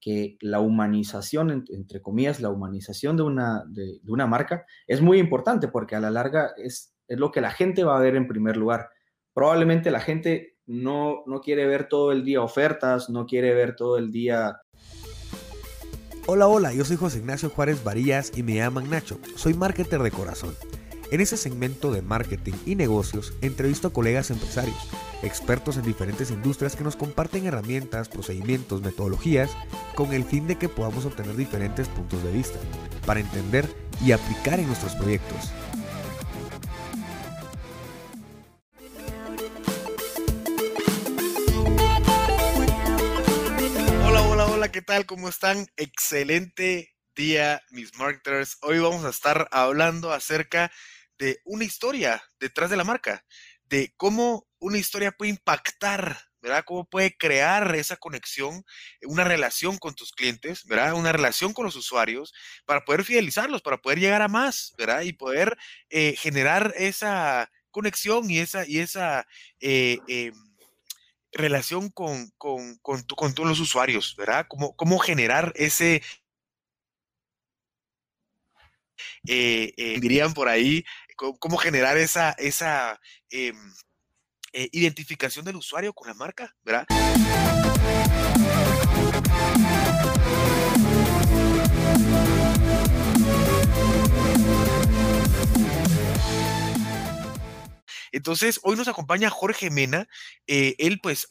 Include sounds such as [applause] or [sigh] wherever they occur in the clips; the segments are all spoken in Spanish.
que la humanización, entre comillas, la humanización de una, de, una marca es muy importante porque a la larga es, es, lo que la gente va a ver en primer lugar. Probablemente la gente no, no quiere ver todo el día ofertas, no quiere ver todo el día... Hola, hola, yo soy José Ignacio Juárez Varillas y me llaman Nacho. Soy marketer de corazón. En ese segmento de marketing y negocios entrevisto a colegas empresarios, expertos en diferentes industrias que nos comparten herramientas, procedimientos, metodologías, con el fin de que podamos obtener diferentes puntos de vista, para entender y aplicar en nuestros proyectos. Hola, hola, hola, ¿qué tal? ¿Cómo están? Excelente día, mis marketers. Hoy vamos a estar hablando acerca de una historia detrás de la marca, de cómo una historia puede impactar, ¿verdad? Cómo puede crear esa conexión, una relación con tus clientes, ¿verdad? Una relación con los usuarios para poder fidelizarlos, para poder llegar a más, ¿verdad? Y poder eh, generar esa conexión y esa, y esa eh, em, relación con, con, con, con, todos los usuarios, ¿verdad? Cómo, cómo generar ese, eh, dirían por ahí, cómo generar esa, esa em, eh, identificación del usuario con la marca, ¿verdad? Entonces, hoy nos acompaña Jorge Mena. Eh, él pues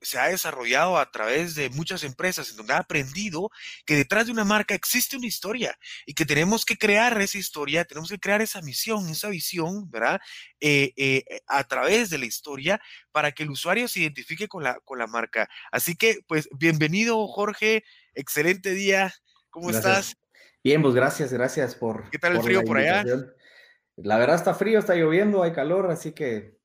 se ha desarrollado a través de muchas empresas en donde ha aprendido que detrás de una marca existe una historia y que tenemos que crear esa historia, tenemos que crear esa misión, esa visión, ¿verdad? Eh, eh, a través de la historia para que el usuario se identifique con la, con la marca. Así que, pues, bienvenido, Jorge. Excelente día. ¿Cómo estás? Bien, pues gracias, gracias por. ¿Qué tal el frío por allá? La verdad está frío, está lloviendo, hay calor, así que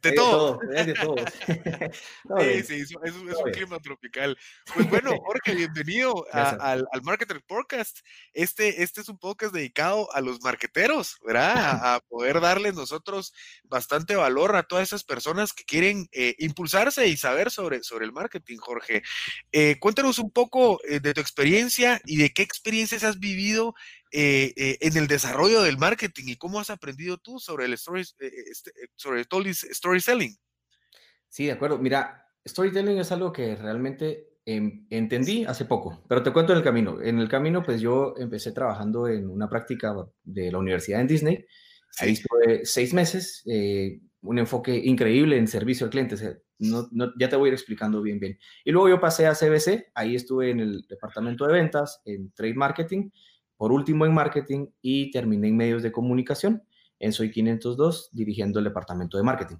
de todo. de todo. [laughs] sí, sí, es, un clima tropical. Pues bueno, [laughs] Jorge, bienvenido al, al, Marketer Podcast. Este, este es un podcast dedicado a los marqueteros, ¿verdad? A, poder darles nosotros bastante valor a todas esas personas que quieren eh, impulsarse y saber sobre, sobre el marketing, Jorge. Eh, cuéntanos un poco eh, de tu experiencia y de qué experiencias has vivido eh, eh, en el desarrollo del marketing y cómo has aprendido tú sobre el story, eh, este, sobre todo el storytelling. Sí, de acuerdo. Mira, storytelling es algo que realmente em, entendí hace poco, pero te cuento en el camino. En el camino, pues yo empecé trabajando en una práctica de la universidad en Disney. Ahí estuve seis meses, un enfoque increíble en servicio al cliente. no, ya te voy a ir explicando bien, bien. Y luego yo pasé a CBC, ahí estuve en el departamento de ventas, en trade marketing, por último en marketing y terminé en medios de comunicación en Soy 502 dirigiendo el departamento de marketing.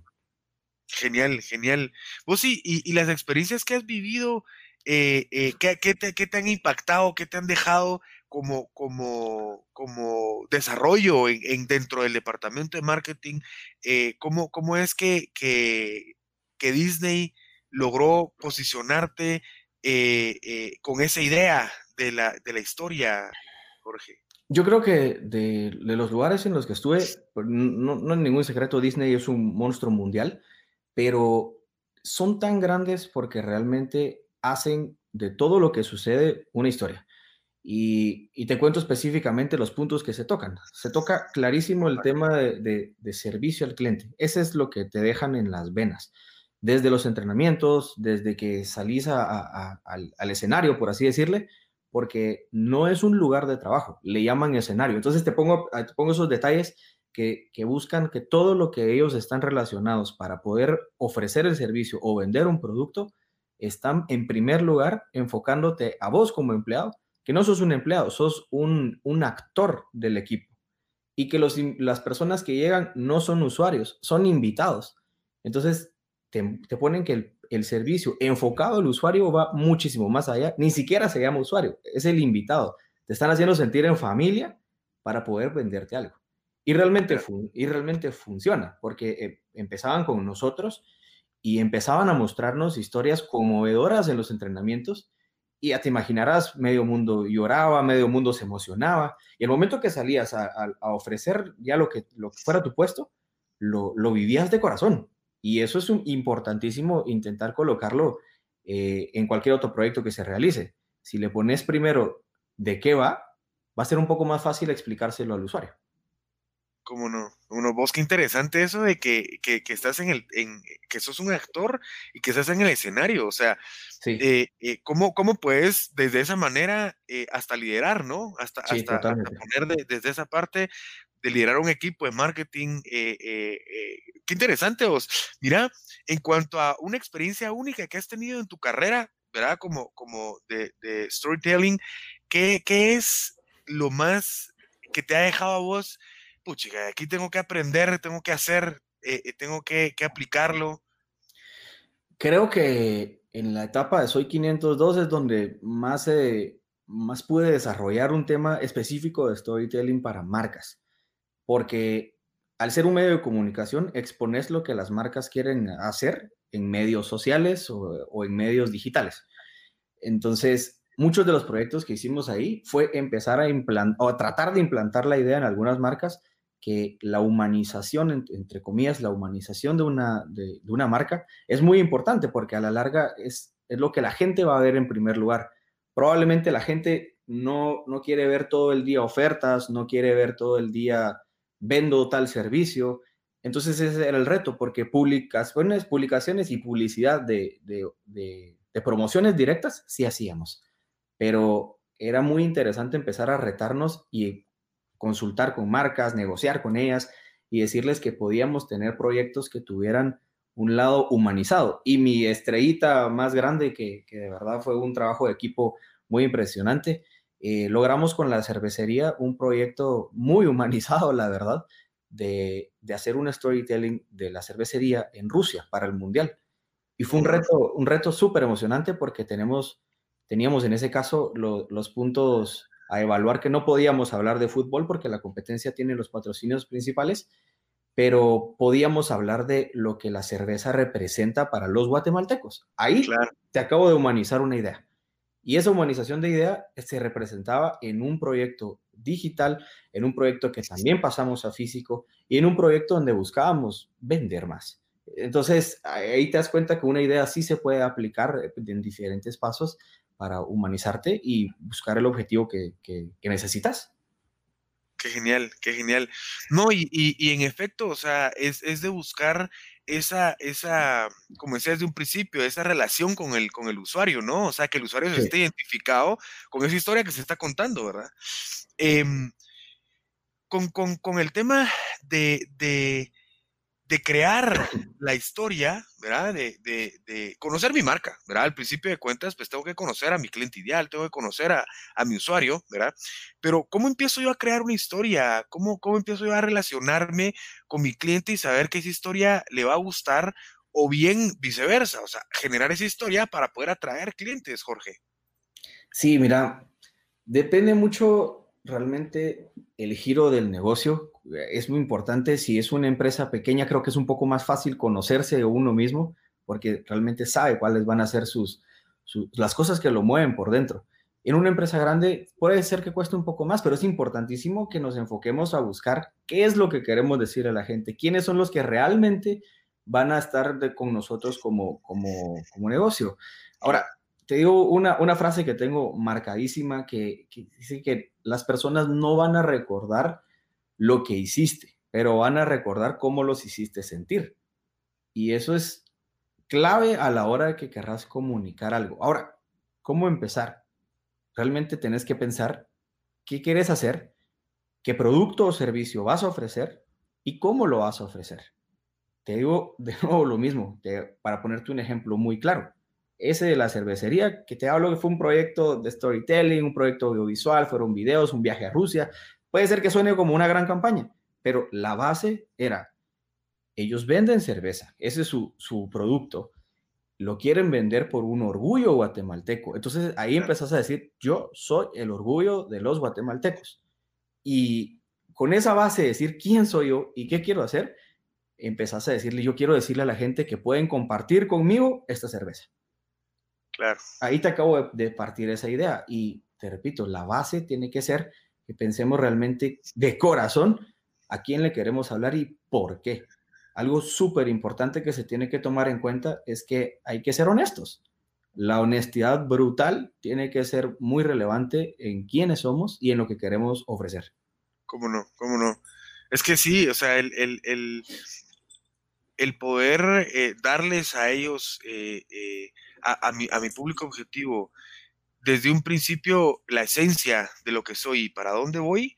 Genial, genial. Vos sí, y, las experiencias que has vivido, eh, eh, ¿qué, te, han impactado, qué te han dejado como, como, como desarrollo en, dentro del departamento de marketing? Eh, ¿cómo, ¿cómo, es que, que, que Disney logró posicionarte con esa idea de la, de la historia Jorge? Yo creo que de, los lugares en los que estuve, pues, no, es ningún secreto, Disney es un monstruo mundial, pero son tan grandes porque realmente hacen de todo lo que sucede una historia. Y, te cuento específicamente los puntos que se tocan. Se toca clarísimo el tema de, servicio al cliente. Ese es lo que te dejan en las venas. Desde los entrenamientos, desde que salís al, al, escenario, por así decirle, porque no es un lugar de trabajo, le llaman escenario. Entonces te pongo, ah, te pongo esos detalles que, buscan que todo lo que ellos están relacionados para poder ofrecer el servicio o vender un producto, están en primer lugar enfocándote a vos como empleado, que no sos un empleado, sos un, actor del equipo y que las personas que llegan no son usuarios, son invitados. Entonces te, te ponen que el, el servicio enfocado al usuario va muchísimo más allá. Ni siquiera se llama usuario, es el invitado. Te están haciendo sentir en familia para poder venderte algo. Y realmente, y realmente funciona, porque eh, empezaban con nosotros y empezaban a mostrarnos historias conmovedoras en los entrenamientos. Y ya te imaginarás, medio mundo lloraba, medio mundo se emocionaba. Y el momento que salías a, ofrecer ya lo que, lo que fuera tu puesto, lo, lo vivías de corazón. Y eso es un, importantísimo intentar colocarlo eh, en cualquier otro proyecto que se realice. si le pones primero de qué va, va a ser un poco más fácil explicárselo al usuario. ¿Cómo no? Uno, vos qué interesante eso de que, que, que, estás en el, en, que sos un actor y que estás en el escenario. O sea, sí. eh, eh, ¿cómo, ¿cómo, puedes desde esa manera eh, hasta liderar, ¿no? Hasta, sí, hasta, hasta poner de, desde esa parte de liderar un equipo de marketing. Eh, qué interesante vos. Mira, en cuanto a una experiencia única que has tenido en tu carrera, ¿verdad? Como, como de, storytelling, ¿qué, ¿qué es lo más que te ha dejado a vos? puchica, aquí tengo que aprender, tengo que hacer, eh, eh, tengo que, aplicarlo. Creo que en la etapa de Soy 502 es donde más, eh, más pude desarrollar un tema específico de storytelling para marcas, porque al ser un medio de comunicación expones lo que las marcas quieren hacer en medios sociales o, o en medios digitales. Entonces, muchos de los proyectos que hicimos ahí fue empezar a implantar o a tratar de implantar la idea en algunas marcas que la humanización, entre comillas, la humanización de una, de, de, una marca es muy importante porque a la larga es, es lo que la gente va a ver en primer lugar. Probablemente la gente no, no quiere ver todo el día ofertas, no quiere ver todo el día vendo tal servicio. Entonces ese era el reto porque publicaciones, publicaciones y publicidad de, de, de, de promociones directas sí hacíamos. Pero era muy interesante empezar a retarnos y consultar con marcas, negociar con ellas y decirles que podíamos tener proyectos que tuvieran un lado humanizado. Y mi estrellita más grande, que, que de verdad fue un trabajo de equipo muy impresionante, eh, logramos con la cervecería un proyecto muy humanizado, la verdad, de, de, hacer un storytelling de la cervecería en Rusia para el Mundial. Y fue un reto, un reto súper emocionante porque tenemos, teníamos en ese caso lo, los puntos a evaluar que no podíamos hablar de fútbol porque la competencia tiene los patrocinios principales, pero podíamos hablar de lo que la cerveza representa para los guatemaltecos. Ahí claro. te acabo de humanizar una idea. Y esa humanización de idea se representaba en un proyecto digital, en un proyecto que también pasamos a físico y en un proyecto donde buscábamos vender más. Entonces, ahí te das cuenta que una idea sí se puede aplicar en diferentes pasos para humanizarte y buscar el objetivo que, que, que necesitas. Qué genial, qué genial. No, y, y, y, en efecto, o sea, es, es de buscar esa, esa, como decía desde un principio, esa relación con el, con el usuario, ¿no? O sea, que el usuario sí. se esté identificado con esa historia que se está contando, ¿verdad? Eh, con, con, con, el tema de, de, de crear la historia, ¿verdad? De, de, de, conocer mi marca, ¿verdad? Al principio de cuentas, pues tengo que conocer a mi cliente ideal, tengo que conocer a, a mi usuario, ¿verdad? Pero ¿cómo empiezo yo a crear una historia? ¿Cómo, ¿Cómo empiezo yo a relacionarme con mi cliente y saber que esa historia le va a gustar o bien viceversa? O sea, generar esa historia para poder atraer clientes, Jorge. Sí, mira, depende mucho realmente el giro del negocio es muy importante. Si es una empresa pequeña, creo que es un poco más fácil conocerse uno mismo porque realmente sabe cuáles van a ser sus, las cosas que lo mueven por dentro. En una empresa grande puede ser que cueste un poco más, pero es importantísimo que nos enfoquemos a buscar qué es lo que queremos decir a la gente, quiénes son los que realmente van a estar con nosotros como, como, como negocio. Ahora, te digo una, una frase que tengo marcadísima que, que, dice que las personas no van a recordar lo que hiciste, pero van a recordar cómo los hiciste sentir. Y eso es clave a la hora de que querrás comunicar algo. Ahora, ¿cómo empezar? Realmente tenés que pensar qué quieres hacer, qué producto o servicio vas a ofrecer y cómo lo vas a ofrecer. Te digo [laughs] de nuevo lo mismo, para ponerte un ejemplo muy claro ese de la cervecería, que te hablo que fue un proyecto de storytelling, un proyecto audiovisual, fueron videos, un viaje a Rusia. Puede ser que suene como una gran campaña, pero la base era, ellos venden cerveza, ese es su, su producto, lo quieren vender por un orgullo guatemalteco. Entonces ahí empezás a decir, yo soy el orgullo de los guatemaltecos. Y con esa base de decir quién soy yo y qué quiero hacer, empezás a decirle, yo quiero decirle a la gente que pueden compartir conmigo esta cerveza. Claro. Ahí te acabo de, partir esa idea y te repito, la base tiene que ser pensemos realmente de corazón a quién le queremos hablar y por qué. Algo súper importante que se tiene que tomar en cuenta es que hay que ser honestos. la honestidad brutal tiene que ser muy relevante en quiénes somos y en lo que queremos ofrecer. ¿Cómo no? ¿Cómo no? Es que sí, o sea, el, el, el, poder eh, darles a ellos, eh, eh, a, mi, a mi público objetivo, desde un principio la esencia de lo que soy y para dónde voy,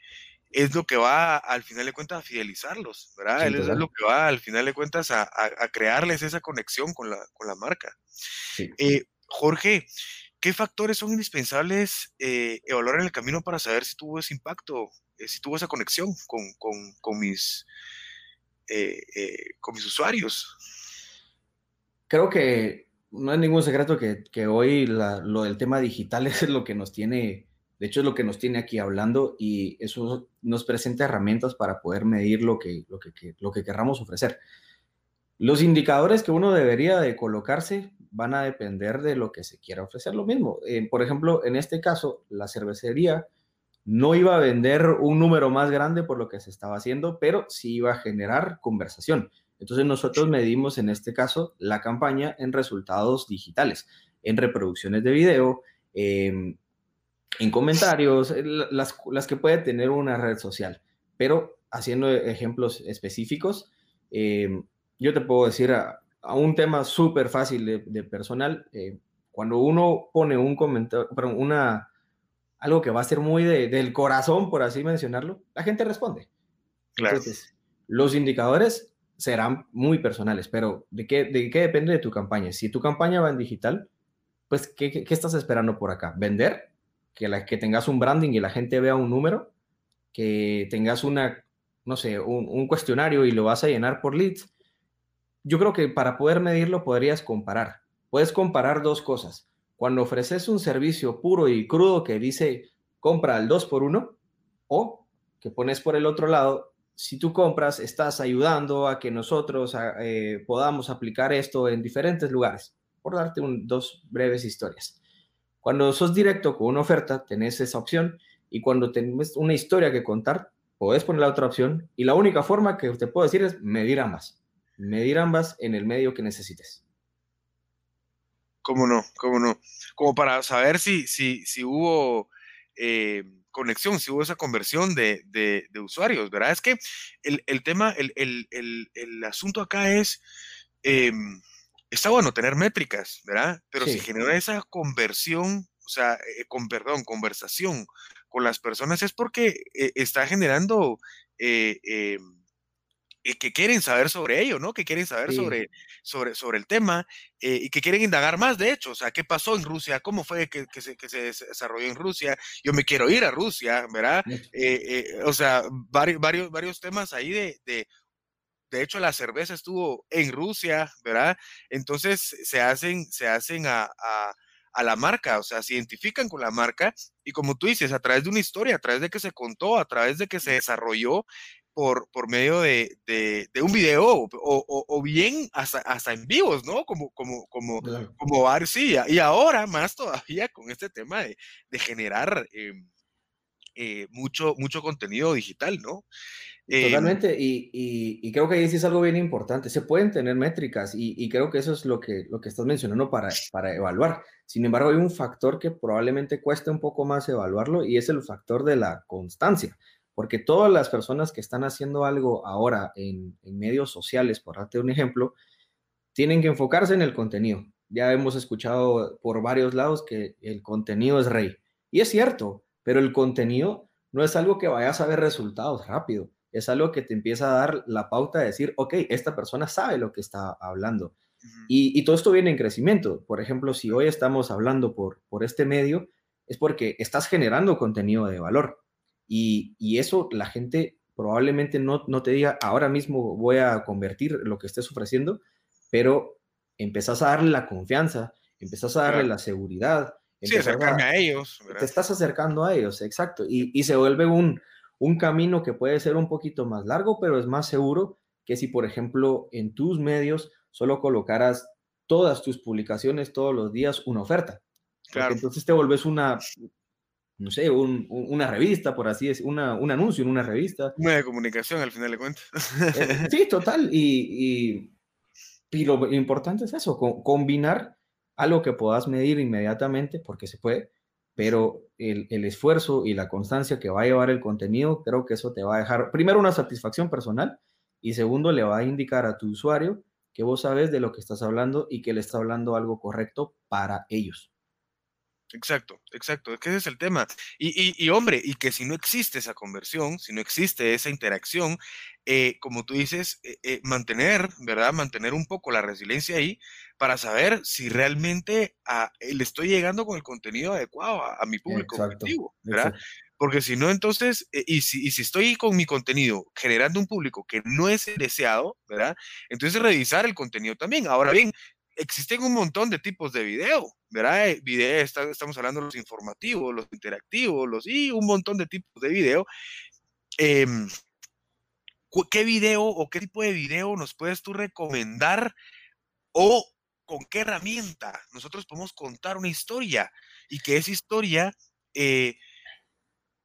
es lo que va al final de cuentas a fidelizarlos, ¿verdad? es lo que va al final de cuentas a, a, crearles esa conexión con la, con la marca. Sí. Jorge, ¿qué factores son indispensables eh, evaluar en el camino para saber si tuvo ese impacto, eh, si tuvo esa conexión con, mis, eh, con mis usuarios? Creo que no es ningún secreto que, hoy lo del tema digital [laughs] es lo que nos tiene, de hecho es lo que nos tiene aquí hablando y eso nos presenta herramientas para poder medir lo que, lo que, lo que querramos ofrecer. Los indicadores que uno debería de colocarse van a depender de lo que se quiera ofrecer. Lo mismo, eh, por ejemplo, en este caso, la cervecería no iba a vender un número más grande por lo que se estaba haciendo, pero sí iba a generar conversación. Entonces nosotros medimos en este caso la campaña en resultados digitales, en reproducciones de video, em, en comentarios, las, las, que puede tener una red social. Pero haciendo ejemplos específicos, eh, yo te puedo decir a, un tema súper fácil de, personal, eh, cuando uno pone un comentario, una, algo que va a ser muy del corazón, por así mencionarlo, la gente responde. Claro. Entonces, los indicadores serán muy personales, pero ¿de qué, ¿de qué depende de tu campaña? Si tu campaña va en digital, pues, ¿qué, qué, estás esperando por acá? ¿Vender? Que, la, que tengas un branding y la gente vea un número, que tengas una, no sé, un, un cuestionario y lo vas a llenar por leads, yo creo que para poder medirlo podrías comparar. Puedes comparar dos cosas. Cuando ofreces un servicio puro y crudo que dice compra al 2 por 1 o que pones por el otro lado, si tú compras, estás ayudando a que nosotros eh, podamos aplicar esto en diferentes lugares. Por darte dos breves historias. Cuando sos directo con una oferta, tenés esa opción y cuando tenés una historia que contar, podés poner la otra opción y la única forma que te puedo decir es medir ambas medir ambas en el medio que necesites. ¿Cómo no? ¿Cómo no? Como para saber si, si, si hubo eh, conexión, si hubo esa conversión de, de, usuarios, ¿verdad? Es que el, tema, el, el, el, asunto acá es, em, está bueno tener métricas, ¿verdad? Pero si genera esa conversión, o sea, eh, con perdón, conversación con las personas es porque eh, está generando em, que quieren saber sobre ello, ¿no? Que quieren saber sobre, sobre, sobre el tema eh, y que quieren indagar más, de hecho, o sea, ¿qué pasó en Rusia? ¿Cómo fue que, que, se, que se, desarrolló en Rusia? Yo me quiero ir a Rusia, ¿verdad? Eh, eh, o sea, varios, varios, varios temas ahí de, de, de hecho, la cerveza estuvo en Rusia, ¿verdad? Entonces se hacen, se hacen a, a, a, la marca, o sea, se identifican con la marca y como tú dices, a través de una historia, a través de que se contó, a través de que se desarrolló, por, por medio de, de, un video o, o, bien hasta, hasta, en vivos, ¿no? Como, como, como, como sí, y ahora más todavía con este tema de, de generar em, eh, mucho, mucho contenido digital, ¿no? Em, Totalmente, y, y, y, creo que ahí sí es algo bien importante. Se pueden tener métricas y, y, creo que eso es lo que, lo que estás mencionando para, para evaluar. Sin embargo, hay un factor que probablemente cueste un poco más evaluarlo y es el factor de la constancia porque todas las personas que están haciendo algo ahora en, medios sociales, por darte un ejemplo, tienen que enfocarse en el contenido. Ya hemos escuchado por varios lados que el contenido es rey. Y es cierto, pero el contenido no es algo que vayas a ver resultados rápido. Es algo que te empieza a dar la pauta de decir, ok, esta persona sabe lo que está hablando. y, y, todo esto viene en crecimiento. Por ejemplo, si hoy estamos hablando por, por este medio, es porque estás generando contenido de valor. Y, eso la gente probablemente no, no, te diga, ahora mismo voy a convertir lo que estés ofreciendo, pero empezás a darle la confianza, empezás a darle la seguridad. Sí, acercarme a, ellos. Te estás acercando a ellos, exacto. Y, y se vuelve un, un camino que puede ser un poquito más largo, pero es más seguro que si, por ejemplo, en tus medios solo colocaras todas tus publicaciones todos los días una oferta. Claro. entonces te vuelves una, no sé, una revista, por así decirlo, un anuncio en una revista. Una de comunicación, al final de cuentas. Eh, [laughs] sí, total. Y, y, lo importante es eso, combinar algo que puedas medir inmediatamente, porque se puede, pero el, el, esfuerzo y la constancia que va a llevar el contenido, creo que eso te va a dejar, primero, una satisfacción personal y segundo, le va a indicar a tu usuario que vos sabes de lo que estás hablando y que le está hablando algo correcto para ellos. Exacto, exacto, es que ese es el tema. Y, y, hombre, y que si no existe esa conversión, si no existe esa interacción, eh, como tú dices, eh, eh, mantener, ¿verdad? Mantener un poco la resiliencia ahí para saber si realmente a, le estoy llegando con el contenido adecuado a, mi público objetivo, ¿verdad? Porque si no, entonces, y, si, y si estoy con mi contenido generando un público que no es el deseado, ¿verdad? Entonces revisar el contenido también. Ahora bien, existen un montón de tipos de video, ¿verdad? Eh, video, estamos hablando de los informativos, los interactivos, los y un montón de tipos de video. Em, ¿Qué video o qué tipo de video nos puedes tú recomendar o con qué herramienta nosotros podemos contar una historia y que esa historia, eh,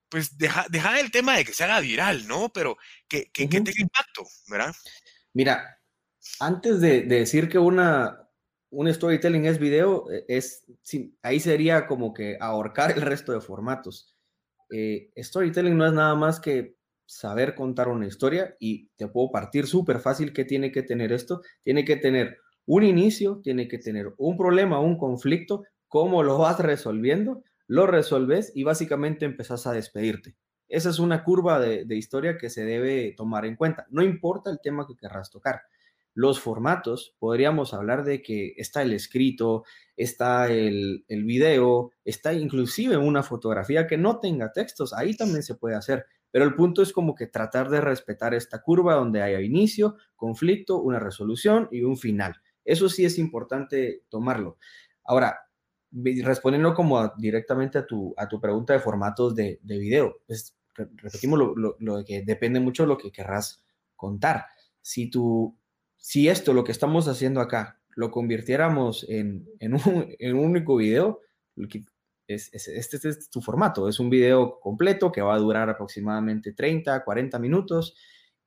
pues deja, deja, el tema de que se haga viral, ¿no? Pero que, que, tenga impacto, ¿verdad? Mira, antes de, de decir que una, un storytelling es video, e, es, ahí sería como que ahorcar el resto de formatos. Eh, storytelling no es nada más que saber contar una historia y te puedo partir súper fácil que tiene que tener esto. Tiene que tener un inicio, tiene que tener un problema, un conflicto, cómo lo vas resolviendo, lo resolves y básicamente empezás a despedirte. Esa es una curva de historia que se debe tomar en cuenta. No importa el tema que querrás tocar los formatos, podríamos hablar de que está el escrito, está el, el, video, está inclusive una fotografía que no tenga textos, ahí también se puede hacer. Pero el punto es como que tratar de respetar esta curva donde haya inicio, conflicto, una resolución y un final. Eso sí es importante tomarlo. Ahora, respondiendo como directamente a tu, a tu pregunta de formatos de, de video, pues repetimos lo, lo, lo, que depende mucho de lo que querrás contar. Si tu si esto, lo que estamos haciendo acá, lo convirtiéramos en, un, único video, es, este, es tu formato, es un video completo que va a durar aproximadamente 30, 40 minutos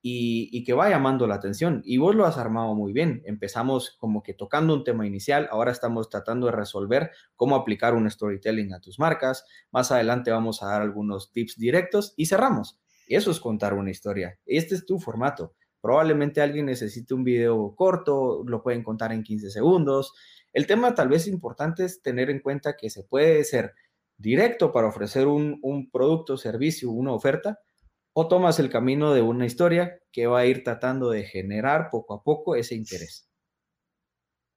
y, que va llamando la atención. Y vos lo has armado muy bien. Empezamos como que tocando un tema inicial, ahora estamos tratando de resolver cómo aplicar un storytelling a tus marcas. Más adelante vamos a dar algunos tips directos y cerramos. Eso es contar una historia. Este es tu formato. Probablemente alguien necesite un video corto, lo pueden contar en 15 segundos. El tema tal vez importante es tener en cuenta que se puede ser directo para ofrecer un, producto, servicio, una oferta, o tomas el camino de una historia que va a ir tratando de generar poco a poco ese interés.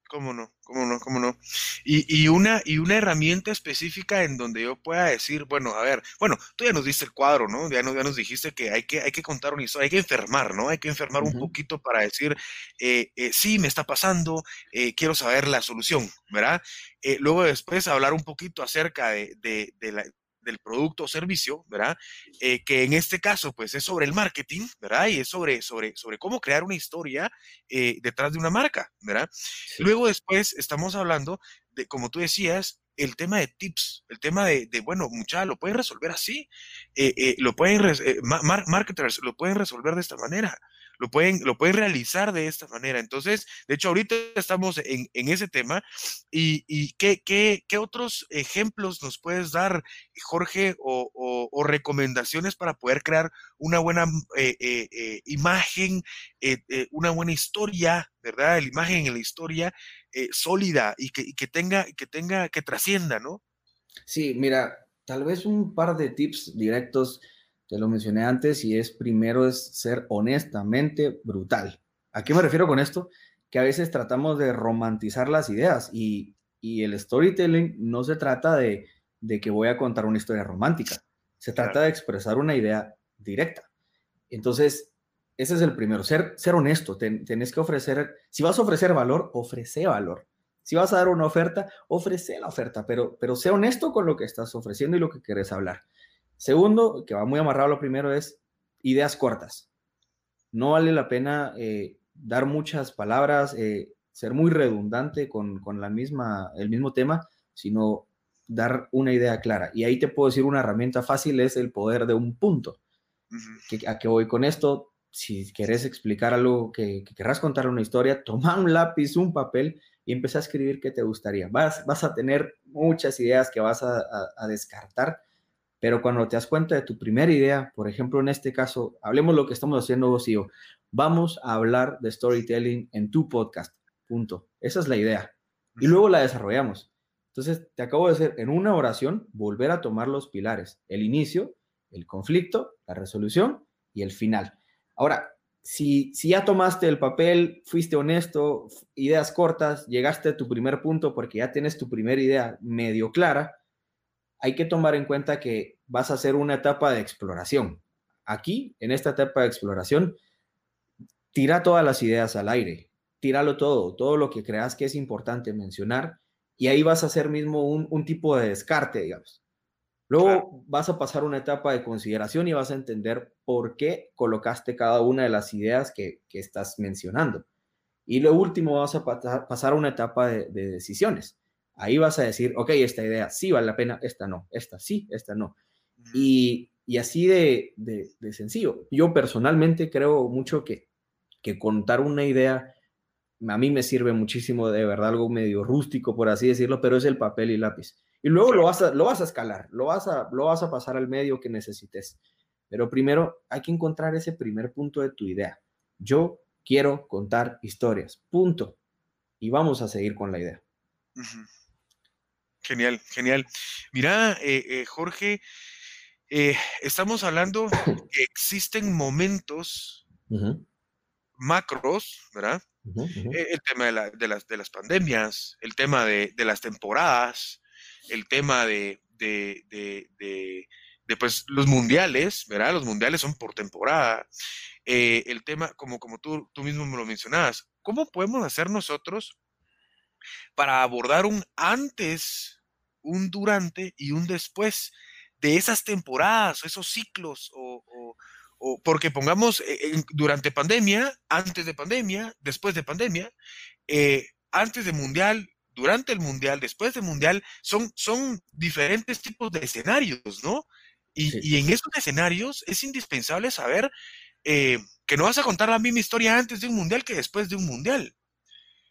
¿Cómo no? ¿Cómo no? ¿Cómo no? Y, y, una, y una herramienta específica en donde yo pueda decir, bueno, a ver, bueno, tú ya nos diste el cuadro, ¿no? Ya nos, ya nos dijiste que hay, que hay que contar una historia, hay que enfermar, ¿no? Hay que enfermar uh -huh. un poquito para decir, eh, eh, sí, me está pasando, eh, quiero saber la solución, ¿verdad? Luego después hablar un poquito acerca de, de, de la, del producto o servicio, ¿verdad? Eh, que en este caso, pues es sobre el marketing, ¿verdad? Y es sobre, sobre, sobre cómo crear una historia eh, detrás de una marca, ¿verdad? Sí. Luego después estamos hablando de, como tú decías, el tema de tips, el tema de, de bueno, mucha, lo pueden resolver así, eh, lo pueden, mar marketers lo pueden resolver de esta manera, lo pueden, lo pueden realizar de esta manera. Entonces, de hecho, ahorita estamos en, en ese tema. ¿Y, y qué, qué, qué, otros ejemplos nos puedes dar, Jorge, o, o, recomendaciones para poder crear una buena eh, eh, eh imagen, una buena historia, ¿verdad? La imagen en la historia sólida y que, y que, tenga, que tenga, que trascienda, ¿no? Sí, mira, tal vez un par de tips directos te lo mencioné antes, y es primero es ser honestamente brutal. ¿A qué me refiero con esto? Que a veces tratamos de romantizar las ideas y, y el storytelling no se trata de, de, que voy a contar una historia romántica, se trata claro. de expresar una idea directa. Entonces, ese es el primero, ser, ser honesto, ten, tenés que ofrecer, si vas a ofrecer valor, ofrece valor. Si vas a dar una oferta, ofrece la oferta, pero, pero sé honesto con lo que estás ofreciendo y lo que quieres hablar. Segundo, que va muy amarrado lo primero, es ideas cortas. No vale la pena eh, dar muchas palabras, eh, ser muy redundante con, con, la misma, el mismo tema, sino dar una idea clara. Y ahí te puedo decir una herramienta fácil, es el poder de un punto. Uh -huh. ¿A qué voy con esto? Si quieres explicar algo, que, que querrás contar una historia, toma un lápiz, un papel, y empieza a escribir qué te gustaría. Vas, vas a tener muchas ideas que vas a, descartar, pero cuando te das cuenta de tu primera idea, por ejemplo, en este caso, hablemos lo que estamos haciendo vos y yo, vamos a hablar de storytelling en tu podcast, punto. Esa es la idea. Y luego la desarrollamos. Entonces, te acabo de decir, en una oración, volver a tomar los pilares, el inicio, el conflicto, la resolución y el final. Ahora, si, si ya tomaste el papel, fuiste honesto, ideas cortas, llegaste a tu primer punto porque ya tienes tu primera idea medio clara, hay que tomar en cuenta que vas a hacer una etapa de exploración. Aquí, en esta etapa de exploración, tira todas las ideas al aire, tíralo todo, todo lo que creas que es importante mencionar, y ahí vas a hacer mismo un, un tipo de descarte, digamos. Luego vas a pasar una etapa de consideración y vas a entender por qué colocaste cada una de las ideas que, estás mencionando. Y lo último vas a pasar una etapa de, decisiones. Ahí vas a decir, ok, esta idea sí vale la pena, esta no, esta sí, esta no. Y, así de, sencillo. Yo personalmente creo mucho que, que contar una idea a mí me sirve muchísimo, de verdad, algo medio rústico, por así decirlo, pero es el papel y lápiz. Y luego lo vas a, lo vas a escalar, lo vas a, lo vas a pasar al medio que necesites. Pero primero hay que encontrar ese primer punto de tu idea. Yo quiero contar historias, punto. Y vamos a seguir con la idea. Genial, genial. Mira, eh, eh, Jorge, eh, estamos hablando [coughs] que existen momentos macros, ¿verdad? El tema de, las, de, las, pandemias, el tema de, de las temporadas, el tema de, de, pues, los mundiales, ¿verdad? Los mundiales son por temporada. Eh, el tema, como, como tú, tú mismo me lo mencionabas, ¿cómo podemos hacer nosotros para abordar un antes, un durante y un después de esas temporadas o esos ciclos o, porque pongamos eh, durante pandemia, antes de pandemia, después de pandemia, eh, antes de mundial, durante el mundial, después del mundial, son, son diferentes tipos de escenarios, ¿no? Y, en esos escenarios es indispensable saber eh, que no vas a contar la misma historia antes de un mundial que después de un mundial.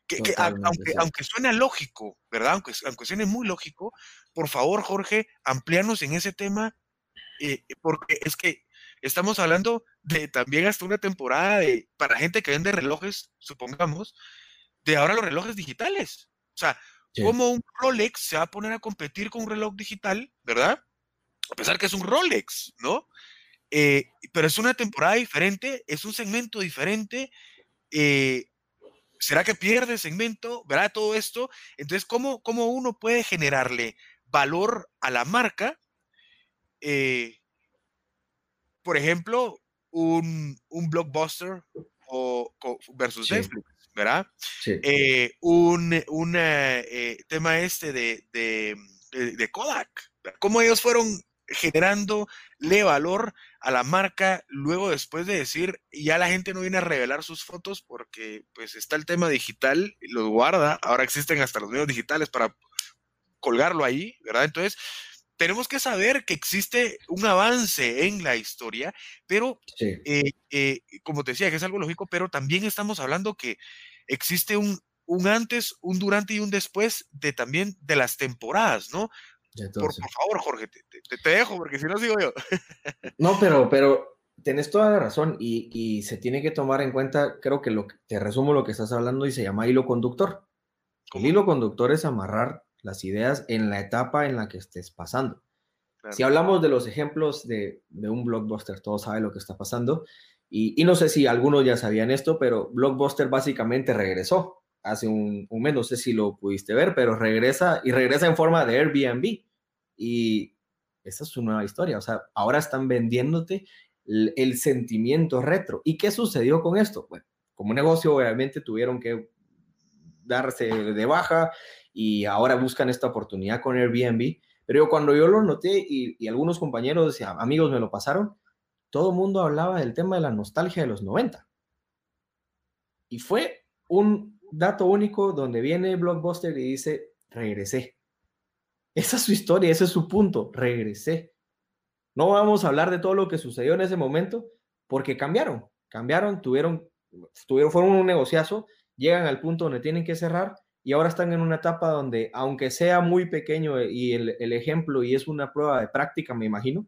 Que, aunque, aunque suene lógico, ¿verdad? Aunque, aunque suene muy lógico, por favor, Jorge, ampliarnos en ese tema, eh, porque es que estamos hablando de también hasta una temporada de, para gente que vende relojes, supongamos, de ahora los relojes digitales. O sea, ¿cómo un Rolex se va a poner a competir con un reloj digital, verdad? A pesar que es un Rolex, ¿no? Eh, pero es una temporada diferente, es un segmento diferente. Eh, ¿Será que pierde segmento? ¿Verdad? Todo esto. Entonces, ¿cómo, cómo uno puede generarle valor a la marca? Eh, por ejemplo, un, blockbuster o, versus Netflix. ¿verdad? Eh, un, eh, tema este de, de, Kodak, cómo ellos fueron generándole valor a la marca luego después de decir, ya la gente no viene a revelar sus fotos porque pues está el tema digital, los guarda, ahora existen hasta los medios digitales para colgarlo ahí, ¿verdad? Entonces, tenemos que saber que existe un avance en la historia, pero eh, eh, como te decía, que es algo lógico, pero también estamos hablando que existe un, un antes, un durante y un después de también de las temporadas, ¿no? Por, favor, Jorge, te, dejo porque si no sigo yo. [laughs] no, pero, pero tenés toda la razón y, y, se tiene que tomar en cuenta, creo que lo te resumo lo que estás hablando y se llama hilo conductor. El hilo conductor es amarrar las ideas en la etapa en la que estés pasando. Si hablamos de los ejemplos de, un blockbuster, todos saben lo que está pasando. Y, no sé si algunos ya sabían esto, pero Blockbuster básicamente regresó hace un, un mes, no sé si lo pudiste ver, pero regresa y regresa en forma de Airbnb. Y esa es su nueva historia. O sea, ahora están vendiéndote el, sentimiento retro. ¿Y qué sucedió con esto? Bueno, como negocio obviamente tuvieron que darse de baja y ahora buscan esta oportunidad con Airbnb. Pero yo, cuando yo lo noté y, algunos compañeros y amigos me lo pasaron, todo el mundo hablaba del tema de la nostalgia de los 90. Y fue un dato único donde viene Blockbuster y dice, regresé. Esa es su historia, ese es su punto, regresé. No vamos a hablar de todo lo que sucedió en ese momento porque cambiaron, cambiaron, tuvieron, tuvieron fueron un negociazo, llegan al punto donde tienen que cerrar y ahora están en una etapa donde, aunque sea muy pequeño y el, el ejemplo y es una prueba de práctica, me imagino,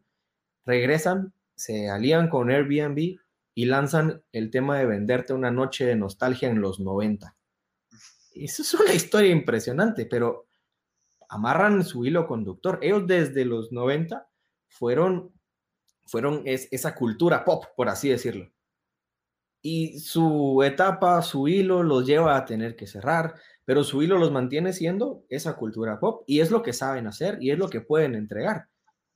regresan, se alían con Airbnb y lanzan el tema de venderte una noche de nostalgia en los 90. Eso es una historia impresionante, pero amarran su hilo conductor. Ellos desde los 90 fueron, fueron esa cultura pop, por así decirlo. Y su etapa, su hilo los lleva a tener que cerrar, pero su hilo los mantiene siendo esa cultura pop y es lo que saben hacer y es lo que pueden entregar.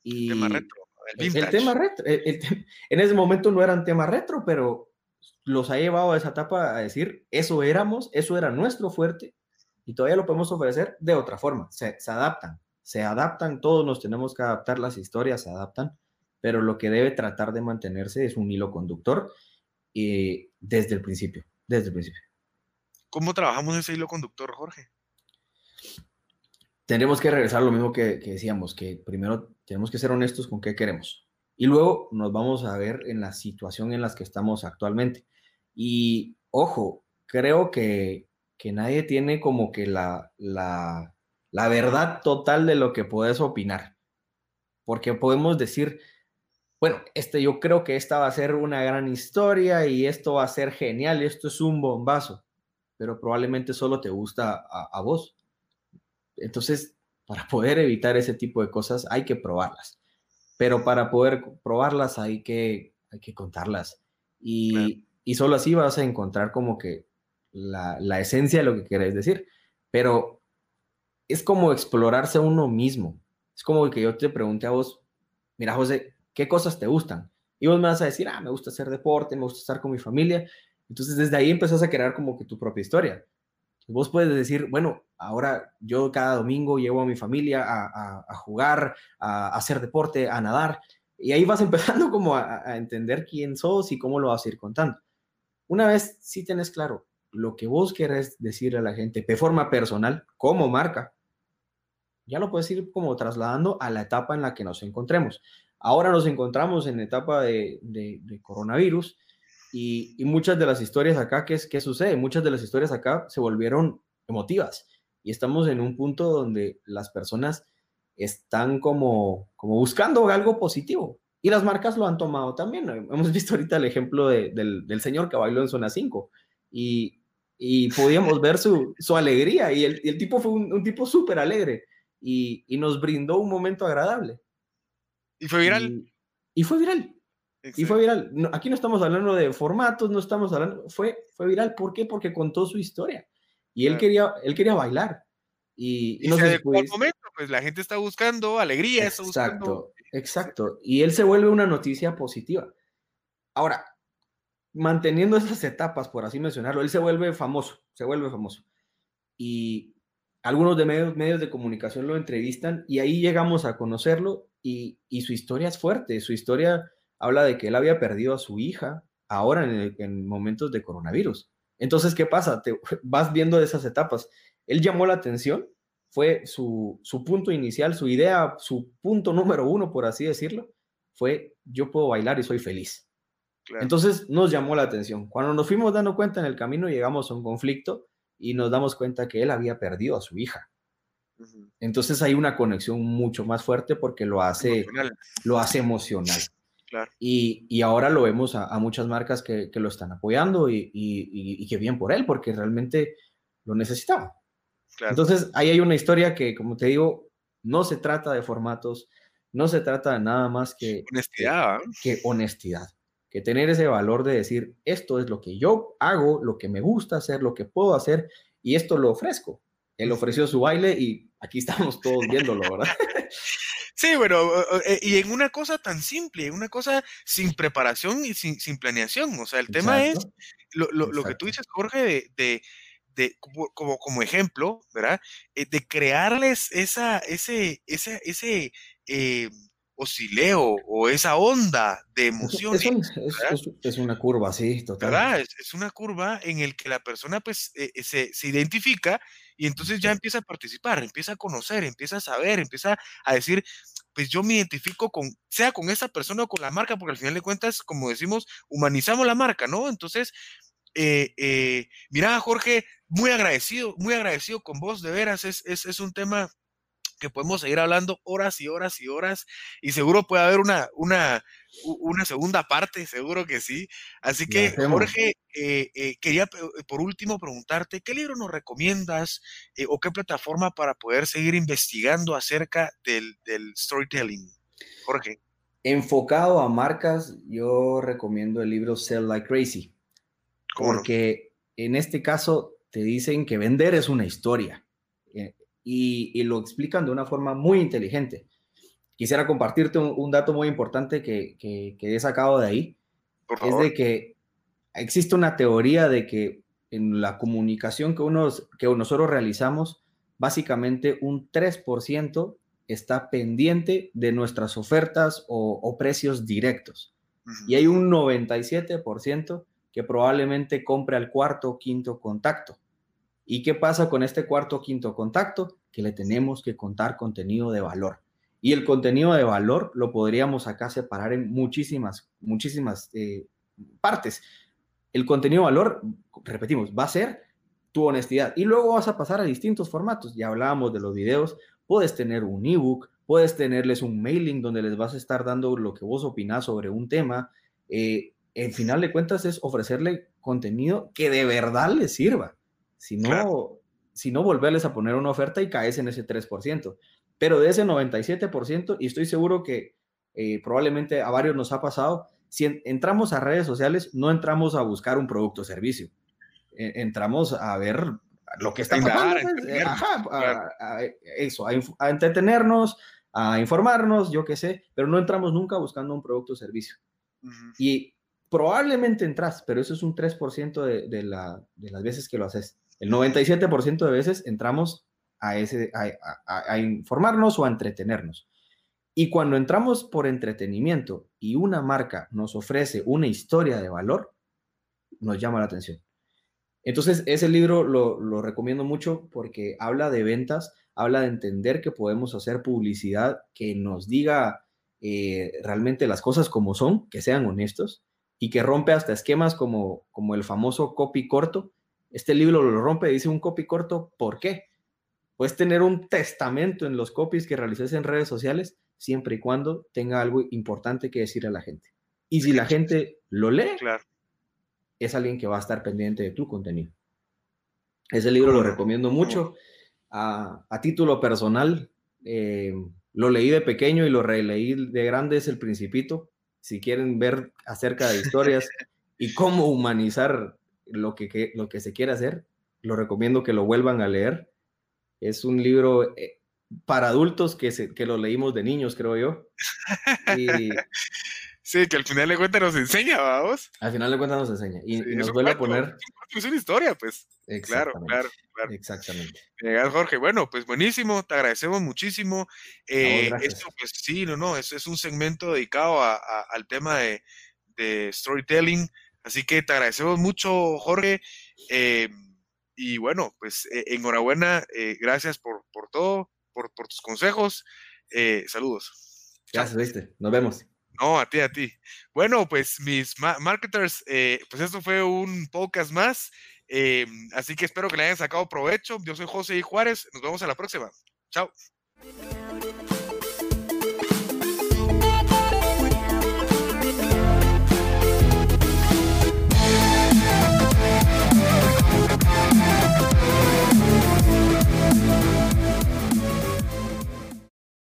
Y tema retro, el, tema retro, en ese momento no eran tema retro, pero los ha llevado a esa etapa a decir, eso éramos, eso era nuestro fuerte y todavía lo podemos ofrecer de otra forma. Se, se adaptan, se adaptan, todos nos tenemos que adaptar, las historias se adaptan, pero lo que debe tratar de mantenerse es un hilo conductor y desde el principio, desde el principio. ¿Cómo trabajamos ese hilo conductor, Jorge? Tenemos que regresar a lo mismo que, que decíamos, que primero tenemos que ser honestos con qué queremos. Y luego nos vamos a ver en la situación en la que estamos actualmente. Y ojo, creo que que nadie tiene como que la, la, la verdad total de lo que puedes opinar. Porque podemos decir, bueno, este, yo creo que esta va a ser una gran historia y esto va a ser genial, esto es un bombazo, pero probablemente solo te gusta a, a, vos. Entonces, para poder evitar ese tipo de cosas hay que probarlas, pero para poder probarlas hay que, hay que contarlas y, claro. y solo así vas a encontrar como que la, la esencia de lo que queréis decir, pero es como explorarse a uno mismo. Es como que yo te pregunte a vos, mira José, ¿qué cosas te gustan? Y vos me vas a decir, ah, me gusta hacer deporte, me gusta estar con mi familia. Entonces desde ahí empezás a crear como que tu propia historia. Vos puedes decir, bueno, ahora yo cada domingo llevo a mi familia a, jugar, a, hacer deporte, a nadar. Y ahí vas [laughs] empezando como a, entender quién sos y cómo lo vas a ir contando. Una vez sí tenés claro lo que vos querés decir a la gente de forma personal, como marca, ya lo puedes ir como trasladando a la etapa en la que nos encontremos. Ahora nos encontramos en etapa de, de, de coronavirus y, y, muchas de las historias acá, ¿qué, ¿qué sucede? Muchas de las historias acá se volvieron emotivas y estamos en un punto donde las personas están como, como buscando algo positivo y las marcas lo han tomado también. Hemos visto ahorita el ejemplo de, del, del señor que bailó en zona 5 y, y podíamos ver su, su alegría y el, y el, tipo fue un, un tipo súper alegre y, y, nos brindó un momento agradable. ¿Y fue viral? Y fue viral. Exacto. Y fue viral. No, aquí no estamos hablando de formatos, no estamos hablando, fue, fue viral. ¿Por qué? Porque contó su historia. Y claro. él, quería, él quería bailar. Y, y, y se después... momento, pues la gente está buscando alegría. Exacto, está buscando... exacto. Y él se vuelve una noticia positiva. Ahora, manteniendo esas etapas, por así mencionarlo, él se vuelve famoso, se vuelve famoso. Y algunos de medios, medios de comunicación lo entrevistan y ahí llegamos a conocerlo y, y, su historia es fuerte. Su historia habla de que él había perdido a su hija ahora en, el, en momentos de coronavirus. Entonces, ¿qué pasa? Te [laughs] vas viendo de esas etapas. Él llamó la atención, fue su, su punto inicial, su idea, su punto número uno, por así decirlo, fue yo puedo bailar y soy feliz. Claro. Entonces nos llamó la atención. Cuando nos fuimos dando cuenta en el camino, llegamos a un conflicto y nos damos cuenta que él había perdido a su hija. Uh -huh. Entonces hay una conexión mucho más fuerte porque lo hace, emocional. Lo hace emocional. Claro. Y, y, ahora lo vemos a, a muchas marcas que, que, lo están apoyando y, y, y, que bien por él, porque realmente lo necesitaba. Claro. Entonces ahí hay una historia que, como te digo, no se trata de formatos, no se trata de nada más que honestidad. Que, que honestidad que tener ese valor de decir, esto es lo que yo hago, lo que me gusta hacer, lo que puedo hacer, y esto lo ofrezco. Él ofreció su baile y aquí estamos todos viéndolo, ¿verdad? [laughs] Sí, bueno, eh, y en una cosa tan simple, en una cosa sin preparación y sin, sin planeación. O sea, el tema es lo, lo, lo, que tú dices, Jorge, de, de, de como, como, ejemplo, ¿verdad? Eh, de crearles esa, ese, ese, ese eh, oscileo o esa onda de emociones. Es, es, es, una curva, sí, total. Es, es, una curva en el que la persona pues eh, se, se, identifica y entonces ya empieza a participar, empieza a conocer, empieza a saber, empieza a decir, pues yo me identifico con, sea con esa persona o con la marca, porque al final de cuentas, como decimos, humanizamos la marca, ¿no? Entonces, eh, eh, mira, Jorge, muy agradecido, muy agradecido con vos, de veras, es, es, es un tema que podemos seguir hablando horas y horas y horas y seguro puede haber una, una, una segunda parte, seguro que sí. Así que, Jorge, eh, eh, quería eh, por último preguntarte, ¿qué libro nos recomiendas o qué plataforma para poder seguir investigando acerca del, del storytelling? Jorge. Enfocado a marcas, yo recomiendo el libro Sell Like Crazy. Porque en este caso te dicen que vender es una historia y, lo explican de una forma muy inteligente. Quisiera compartirte un, dato muy importante que, que, he sacado de ahí. Es de que existe una teoría de que en la comunicación que, unos, que nosotros realizamos, básicamente un 3% está pendiente de nuestras ofertas o, precios directos. Y hay un 97% que probablemente compre al cuarto o quinto contacto. ¿Y qué pasa con este cuarto o quinto contacto? Que le tenemos que contar contenido de valor. Y el contenido de valor lo podríamos acá separar en muchísimas, muchísimas eh, partes. El contenido de valor, repetimos, va a ser tu honestidad. Y luego vas a pasar a distintos formatos. Ya hablábamos de los videos. Puedes tener un ebook, puedes tenerles un mailing donde les vas a estar dando lo que vos opinás sobre un tema. Eh, en final de cuentas es ofrecerle contenido que de verdad les sirva. Si no, si no volverles a poner una oferta y caes en ese 3%. Pero de ese 97%, y estoy seguro que eh, probablemente a varios nos ha pasado, si entramos a redes sociales, no entramos a buscar un producto o servicio. E, entramos a ver lo que está pasando. A, eso, a, entretenernos, a informarnos, yo qué sé, pero no entramos nunca buscando un producto o servicio. Y probablemente entras, pero eso es un 3% de, de, la, de las veces que lo haces. El 97% de veces entramos a, ese, a, informarnos o a entretenernos. Y cuando entramos por entretenimiento y una marca nos ofrece una historia de valor, nos llama la atención. Entonces, ese libro lo, recomiendo mucho porque habla de ventas, habla de entender que podemos hacer publicidad que nos diga eh, realmente las cosas como son, que sean honestos y que rompe hasta esquemas como, como el famoso copy corto, este libro lo rompe, dice un copy corto, ¿por qué? Puedes tener un testamento en los copies que realices en redes sociales siempre y cuando tenga algo importante que decir a la gente. Y si la gente lo lee, es alguien que va a estar pendiente de tu contenido. Ese libro lo recomiendo mucho. A, título personal, eh, lo leí de pequeño y lo releí de grande, es El Principito. Si quieren ver acerca de historias [laughs] y cómo humanizar lo que, lo que se quiere hacer, lo recomiendo que lo vuelvan a leer. Es un libro eh, para adultos que, se, que lo leímos de niños, creo yo. [laughs] Sí, que al final de cuentas nos enseña, vamos. Al final de cuentas nos enseña. Y, nos vuelve a poner. Es una historia, pues. Claro, claro, claro. Exactamente. Jorge, bueno, pues buenísimo, te agradecemos muchísimo. Eh, esto, pues sí, no, no, es, es un segmento dedicado a, al tema de, de storytelling. Así que te agradecemos mucho, Jorge. Eh, y bueno, pues eh, enhorabuena, eh, gracias por, por todo, por, tus consejos. saludos. Gracias, viste. Nos vemos. No, a ti, a ti. Bueno, pues mis marketers, pues esto fue un podcast más. así que espero que le hayan sacado provecho. Yo soy José y Juárez. Nos vemos en la próxima. Chao.